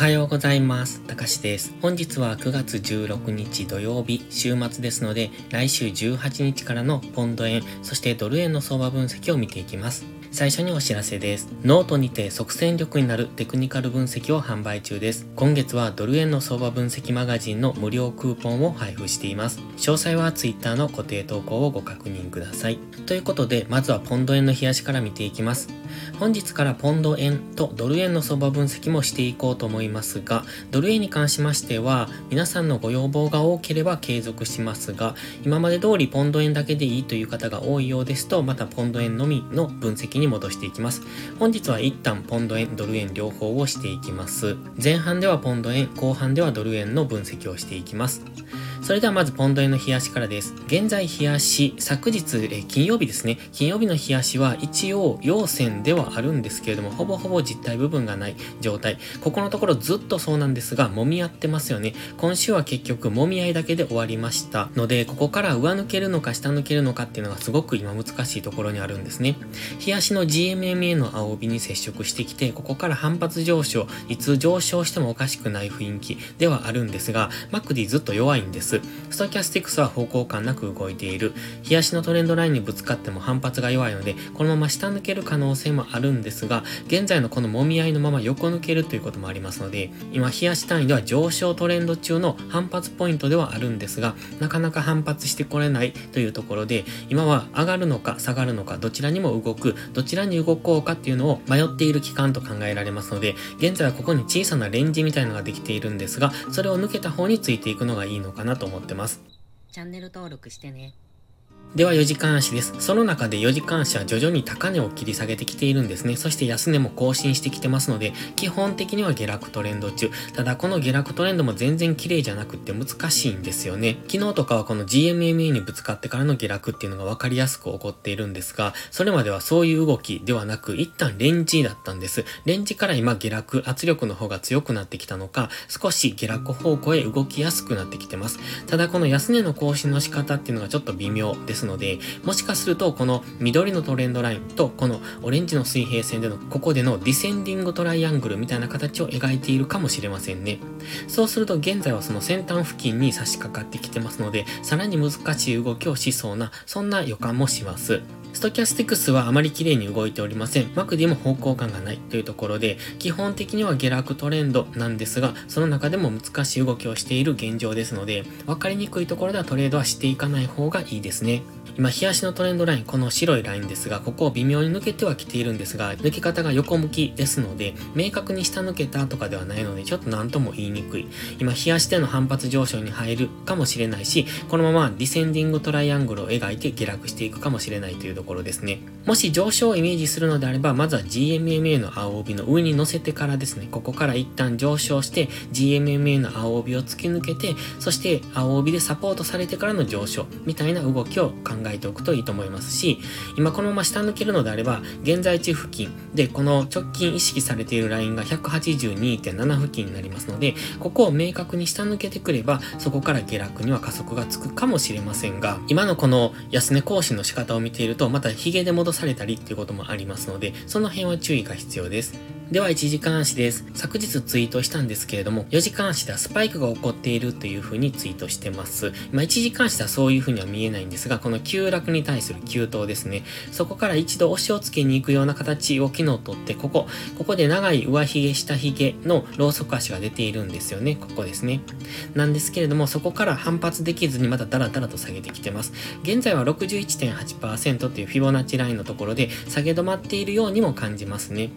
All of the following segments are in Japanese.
はようございます。たかしです。本日は9月16日土曜日、週末ですので、来週18日からのポンド円、そしてドル円の相場分析を見ていきます。最初にお知らせです。ノートにて即戦力になるテクニカル分析を販売中です。今月はドル円の相場分析マガジンの無料クーポンを配布しています。詳細は Twitter の固定投稿をご確認ください。ということで、まずはポンド円の日足から見ていきます。本日からポンド円とドル円の相場分析もしていこうと思いますますが、ドル円に関しましては、皆さんのご要望が多ければ継続しますが、今まで通りポンド円だけでいいという方が多いようですと、またポンド円のみの分析に戻していきます。本日は一旦ポンド円、ドル円両方をしていきます。前半ではポンド円、後半ではドル円の分析をしていきます。それではまずポンド円の冷やしからです。現在冷やし、昨日、え金曜日ですね。金曜日の冷やしは一応陽線ではあるんですけれども、ほぼほぼ実体部分がない状態。ここのところずっとそうなんですが、揉み合ってますよね。今週は結局揉み合いだけで終わりましたので、ここから上抜けるのか下抜けるのかっていうのがすごく今難しいところにあるんですね。冷やしの GMMA の青帯に接触してきて、ここから反発上昇、いつ上昇してもおかしくない雰囲気ではあるんですが、マクディずっと弱いんです。。ストキャスティクスは方向感なく動いている。冷やしのトレンドラインにぶつかっても反発が弱いので、このまま下抜ける可能性もあるんですが、現在のこの揉み合いのまま横抜けるということもありますので、今冷やし単位では上昇トレンド中の反発ポイントではあるんですが、なかなか反発してこれないというところで、今は上がるのか下がるのか、どちらにも動く、どちらに動こうかっていうのを迷っている期間と考えられますので、現在はここに小さなレンジみたいなのができているんですが、それを抜けた方についていくのがいいのかなと思ってます。チャンネル登録してね。では4時間足です。その中で4時間足は徐々に高値を切り下げてきているんですね。そして安値も更新してきてますので、基本的には下落トレンド中。ただこの下落トレンドも全然綺麗じゃなくって難しいんですよね。昨日とかはこの GMMA にぶつかってからの下落っていうのが分かりやすく起こっているんですが、それまではそういう動きではなく、一旦レンジだったんです。レンジから今下落、圧力の方が強くなってきたのか、少し下落方向へ動きやすくなってきてます。ただこの安値の更新の仕方っていうのがちょっと微妙です。ですので、もしかするとこの緑のトレンドラインとこのオレンジの水平線でのここでのディセンディングトライアングルみたいな形を描いているかもしれませんね。そうすると現在はその先端付近に差し掛かってきてますので、さらに難しい動きをしそうな、そんな予感もします。ストキャスティクスはあまり綺麗に動いておりません。マクディも方向感がないというところで、基本的には下落トレンドなんですが、その中でも難しい動きをしている現状ですので、分かりにくいところではトレードはしていかない方がいいですね。今、日足のトレンドライン、この白いラインですが、ここを微妙に抜けてはきているんですが、抜け方が横向きですので、明確に下抜けたとかではないので、ちょっと何とも言いにくい。今、日足での反発上昇に入るかもしれないし、このままディセンディングトライアングルを描いて下落していくかもしれないというところですね。もし上昇をイメージするのであれば、まずは GMMA の青帯の上に乗せてからですね、ここから一旦上昇して、GMMA の青帯を突き抜けて、そして青帯でサポートされてからの上昇みたいな動きを考えておくといいと思いますし、今このまま下抜けるのであれば、現在地付近でこの直近意識されているラインが182.7付近になりますので、ここを明確に下抜けてくれば、そこから下落には加速がつくかもしれませんが、今のこの安値更新の仕方を見ていると、またヒゲで戻されたりっていうこともありますので、その辺は注意が必要です。では1時間足です。昨日ツイートしたんですけれども、4時間足ではスパイクが起こっているという風にツイートしてます。まあ1時間足ではそういう風には見えないんですが、この急落に対する急騰ですね。そこから一度押しをつけに行くような形を昨日とって、ここ、ここで長い上髭下髭のローソク足が出ているんですよね。ここですね。なんですけれども、そこから反発できずにまたダラダラと下げてきてます。現在は61.8%というフィボナッチラインのところで下げ止まっているようにも感じますね。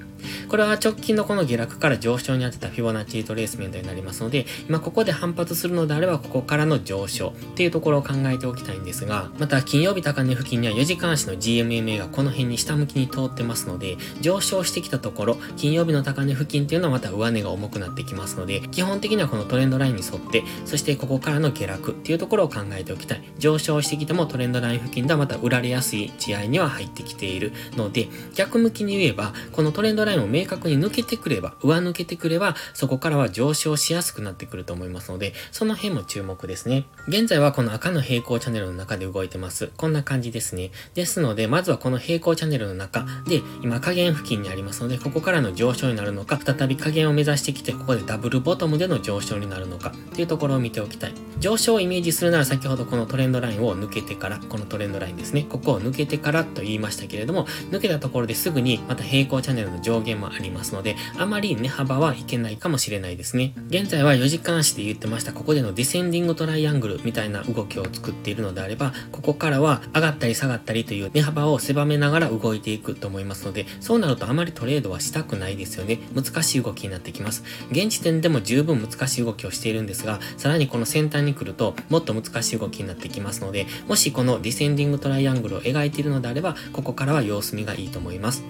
これは直近のこの下落から上昇に当てたフィボナッチリトレースメントになりますので、今ここで反発するのであれば、ここからの上昇っていうところを考えておきたいんですが、また金曜日高値付近には4時間足の GMMA がこの辺に下向きに通ってますので、上昇してきたところ、金曜日の高値付近っていうのはまた上値が重くなってきますので、基本的にはこのトレンドラインに沿って、そしてここからの下落っていうところを考えておきたい。上昇してきてもトレンドライン付近ではまた売られやすい地合いには入ってきているので、逆向きに言えば、このトレンドラインを明確に抜けてくれば、上抜けてくれば、そこからは上昇しやすくなってくると思いますので、その辺も注目ですね。現在はこの赤の平行チャンネルの中で動いてます。こんな感じですね。ですので、まずはこの平行チャンネルの中で、今下限付近にありますので、ここからの上昇になるのか、再び下限を目指してきて、ここでダブルボトムでの上昇になるのか、っていうところを見ておきたい。上昇をイメージするなら先ほどこのトレンドラインを抜けてから、このトレンドラインですね。ここを抜けてからと言いましたけれども、抜けたところですぐにまた平行チャンネルの上限もありますますので、あまり値幅はいけないかもしれないですね。現在は4時間足で言ってました、ここでのディセンディングトライアングルみたいな動きを作っているのであれば、ここからは上がったり下がったりという値幅を狭めながら動いていくと思いますので、そうなるとあまりトレードはしたくないですよね。難しい動きになってきます。現時点でも十分難しい動きをしているんですが、さらにこの先端に来るともっと難しい動きになってきますので、もしこのディセンディングトライアングルを描いているのであれば、ここからは様子見がいいと思います。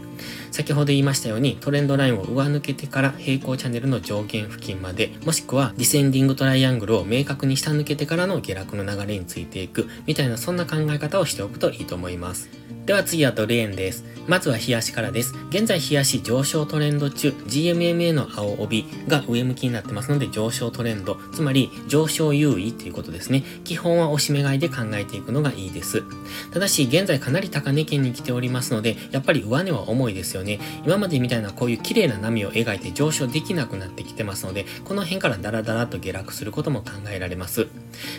先ほど言いましたようにトレンドラインを上抜けてから平行チャンネルの上限付近までもしくはディセンディングトライアングルを明確に下抜けてからの下落の流れについていくみたいなそんな考え方をしておくといいと思います。では次はドル円です。まずは冷やしからです。現在冷やし上昇トレンド中、GMMA の青帯が上向きになってますので上昇トレンド、つまり上昇優位ということですね。基本は押し目買いで考えていくのがいいです。ただし現在かなり高値圏に来ておりますので、やっぱり上値は重いですよね。今までみたいなこういう綺麗な波を描いて上昇できなくなってきてますので、この辺からダラダラと下落することも考えられます。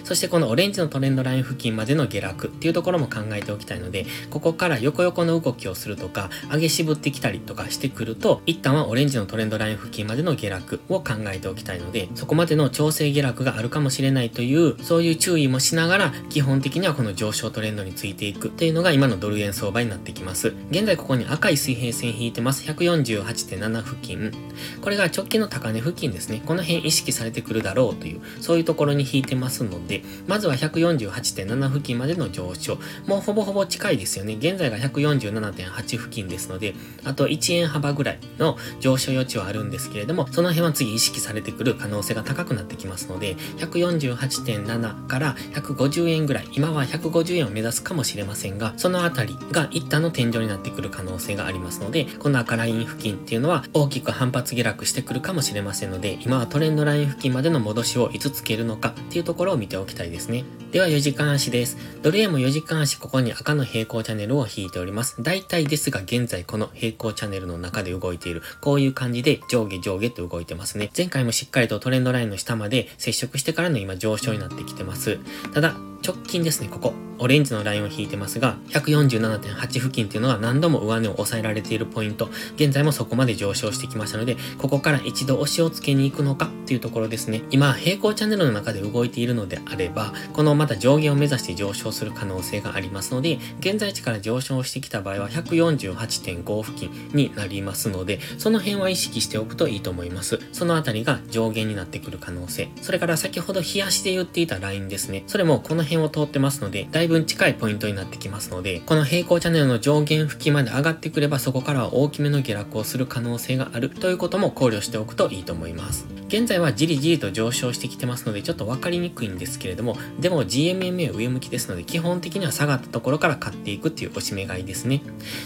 そしてこのオレンジのトレンドライン付近までの下落っていうところも考えておきたいので、ここから横横の動きをするとか、上げ渋ってきたりとかしてくると、一旦はオレンジのトレンドライン付近までの下落を考えておきたいので、そこまでの調整下落があるかもしれないという、そういう注意もしながら、基本的にはこの上昇トレンドについていくっていうのが今のドル円相場になってきます。現在ここに赤い水平線引いてます。148.7付近。これが直近の高値付近ですね。この辺意識されてくるだろうという、そういうところに引いてますので、まずは148.7付近までの上昇。もうほぼほぼ近いですよね。現在が147.8付近ですので、あと1円幅ぐらいの上昇余地はあるんですけれども、その辺は次意識されてくる可能性が高くなってきますので、148.7から150円ぐらい、今は150円を目指すかもしれませんが、そのあたりが一旦の天井になってくる可能性がありますので、この赤ライン付近っていうのは大きく反発下落してくるかもしれませんので、今はトレンドライン付近までの戻しをいつつけるのかっていうところを見ておきたいですね。では4時間足です。ドル円も4時間足ここに赤の平行チャンネルを引いております。大体ですが現在この平行チャンネルの中で動いている、こういう感じで上下上下と動いてますね。前回もしっかりとトレンドラインの下まで接触してからの今上昇になってきてます。ただ、直近ですね、ここ。オレンジのラインを引いてますが、147.8付近っていうのが何度も上値を抑えられているポイント。現在もそこまで上昇してきましたので、ここから一度押しをつけに行くのかっていうところですね。今、平行チャンネルの中で動いているのであれば、このまた上限を目指して上昇する可能性がありますので、現在地から上昇してきた場合は148.5付近になりますので、その辺は意識しておくといいと思います。そのあたりが上限になってくる可能性。それから先ほど冷やしで言っていたラインですね。それもこの辺を通ってますので、だいぶ近いポイントになってきますので、この平行チャンネルの上限付近まで上がってくれば、そこからは大きめの下落をする可能性があるということも考慮しておくといいと思います。現在はじりじりと上昇してきてますので、ちょっとわかりにくいんですけれども、でも GMMA 上向きですので、基本的には下がったところから買っていくっていう押し目買いですね。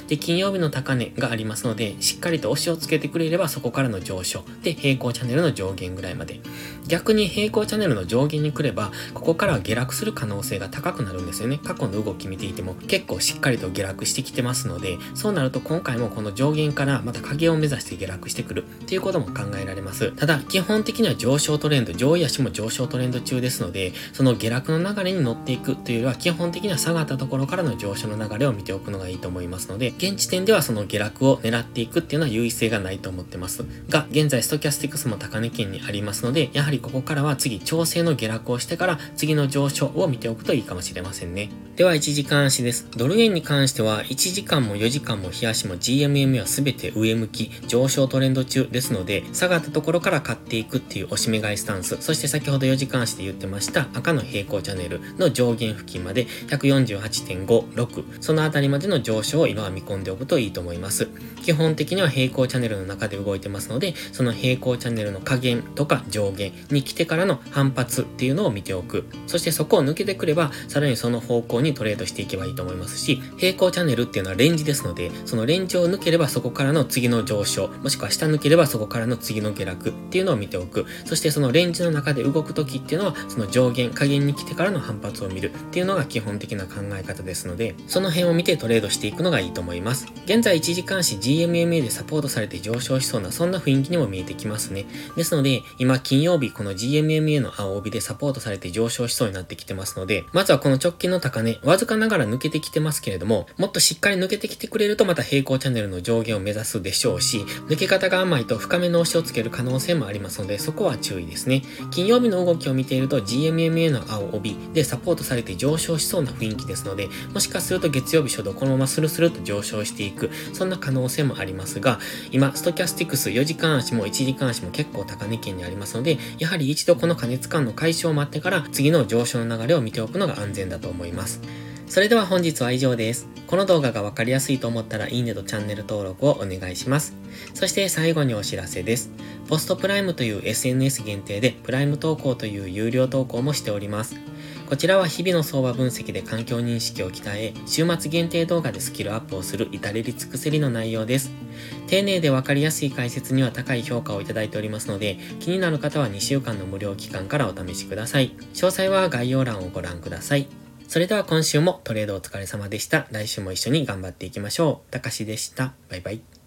で、金曜日の高値がありますので、しっかりと押しをつけてくれれば、そこからの上昇。で、平行チャンネルの上限ぐらいまで。逆に平行チャンネルの上限に来れば、ここからは下落する可能能性が高くなるんですよね。過去の動き見ていても、結構しっかりと下落してきてますので、そうなると今回もこの上限からまた影を目指して下落してくるっていうことも考えられます。ただ、基本的には上昇トレンド、上位足も上昇トレンド中ですので、その下落の流れに乗っていくというよりは、基本的には下がったところからの上昇の流れを見ておくのがいいと思いますので、現時点ではその下落を狙っていくっていうのは優位性がないと思ってます。が、現在ストキャスティクスも高値圏にありますので、やはりここからは次調整の下落をしてから次の上昇を見ておくといいかもしれませんね。では1時間足です。ドル円に関しては1時間も4時間も冷やしも GMM は全て上向き、上昇トレンド中ですので、下がったところから買っていくっていう押し目買いスタンス、そして先ほど4時間足で言ってました赤の平行チャンネルの上限付近まで148.56、そのあたりまでの上昇を今は見込んでおくといいと思います。基本的には平行チャンネルの中で動いてますので、その平行チャンネルの下限とか上限に来てからの反発っていうのを見ておく。そしてそこを抜けてくれば、さらにその方向にトレードしていけばいいと思いますし、平行チャンネルっていうのはレンジですので、そのレンジを抜ければそこからの次の上昇、もしくは下抜ければそこからの次の下落っていうのを見ておく。そしてそのレンジの中で動く時っていうのは、その上限、下限に来てからの反発を見るっていうのが基本的な考え方ですので、その辺を見てトレードしていくのがいいと思います。現在1時間足 GMMA でサポートされて上昇しそうな、そんな雰囲気にも見えてきますね。ですので、今金曜日この GMMA の青帯でサポートされて上昇しそうになってきてますので、まずはこの直近の高値、わずかながら抜けてきてますけれども、もっとしっかり抜けてきてくれるとまた平行チャンネルの上限を目指すでしょうし、抜け方が甘いと深めの押しをつける可能性もありますので、そこは注意ですね。金曜日の動きを見ていると GMMA の青帯でサポートされて上昇しそうな雰囲気ですので、もしかすると月曜日初動このままスルスルと上昇していく、そんな可能性もありますが、今、ストキャスティクス4時間足も1時間足も結構高値圏にありますので、やはり一度この加熱感の解消を待ってから次の上昇の流れを見見ておくのが安全だと思います。それでは本日は以上です。この動画がわかりやすいと思ったらいいねとチャンネル登録をお願いします。そして最後にお知らせです。ポストプライムという SNS 限定でプライム投稿という有料投稿もしております。こちらは日々の相場分析で環境認識を鍛え、週末限定動画でスキルアップをする至れり尽くせりの内容です。丁寧でわかりやすい解説には高い評価をいただいておりますので、気になる方は2週間の無料期間からお試しください。詳細は概要欄をご覧ください。それでは今週もトレードお疲れ様でした。来週も一緒に頑張っていきましょう。たかしでした。バイバイ。